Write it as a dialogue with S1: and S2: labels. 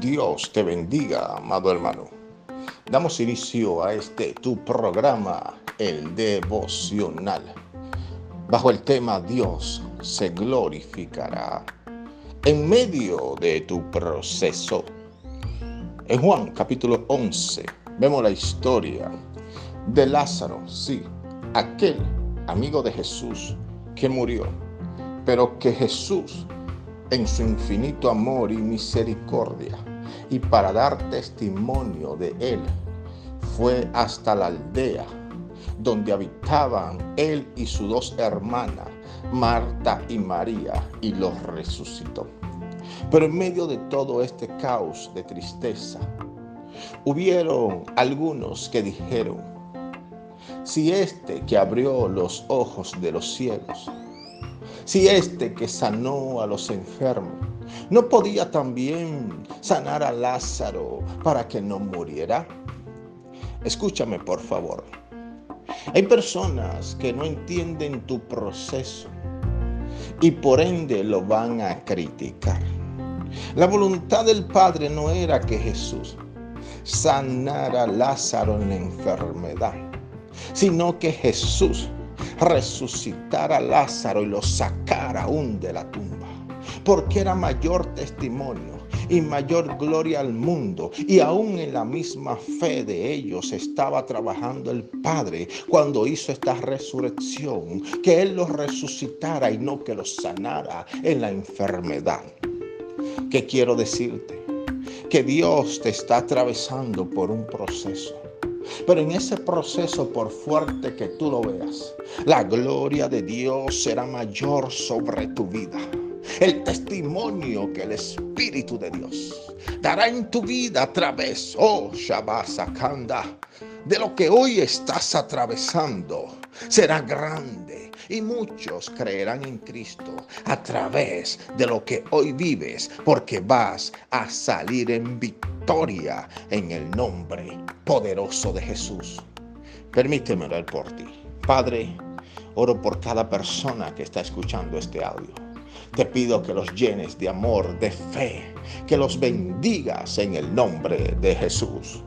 S1: Dios te bendiga, amado hermano. Damos inicio a este tu programa, el devocional, bajo el tema Dios se glorificará en medio de tu proceso. En Juan capítulo 11 vemos la historia de Lázaro, sí, aquel amigo de Jesús que murió, pero que Jesús en su infinito amor y misericordia, y para dar testimonio de Él, fue hasta la aldea donde habitaban Él y sus dos hermanas, Marta y María, y los resucitó. Pero en medio de todo este caos de tristeza, hubieron algunos que dijeron, si este que abrió los ojos de los cielos, si este que sanó a los enfermos no podía también sanar a Lázaro para que no muriera. Escúchame por favor. Hay personas que no entienden tu proceso y por ende lo van a criticar. La voluntad del Padre no era que Jesús sanara a Lázaro en la enfermedad, sino que Jesús resucitar a Lázaro y lo sacar aún de la tumba. Porque era mayor testimonio y mayor gloria al mundo. Y aún en la misma fe de ellos estaba trabajando el Padre cuando hizo esta resurrección, que Él los resucitara y no que los sanara en la enfermedad. ¿Qué quiero decirte? Que Dios te está atravesando por un proceso pero en ese proceso, por fuerte que tú lo veas, la gloria de Dios será mayor sobre tu vida. El testimonio que el Espíritu de Dios dará en tu vida a través, oh Shabbat de lo que hoy estás atravesando será grande y muchos creerán en Cristo a través de lo que hoy vives porque vas a salir en victoria en el nombre poderoso de Jesús. Permíteme orar por ti. Padre, oro por cada persona que está escuchando este audio. Te pido que los llenes de amor, de fe, que los bendigas en el nombre de Jesús.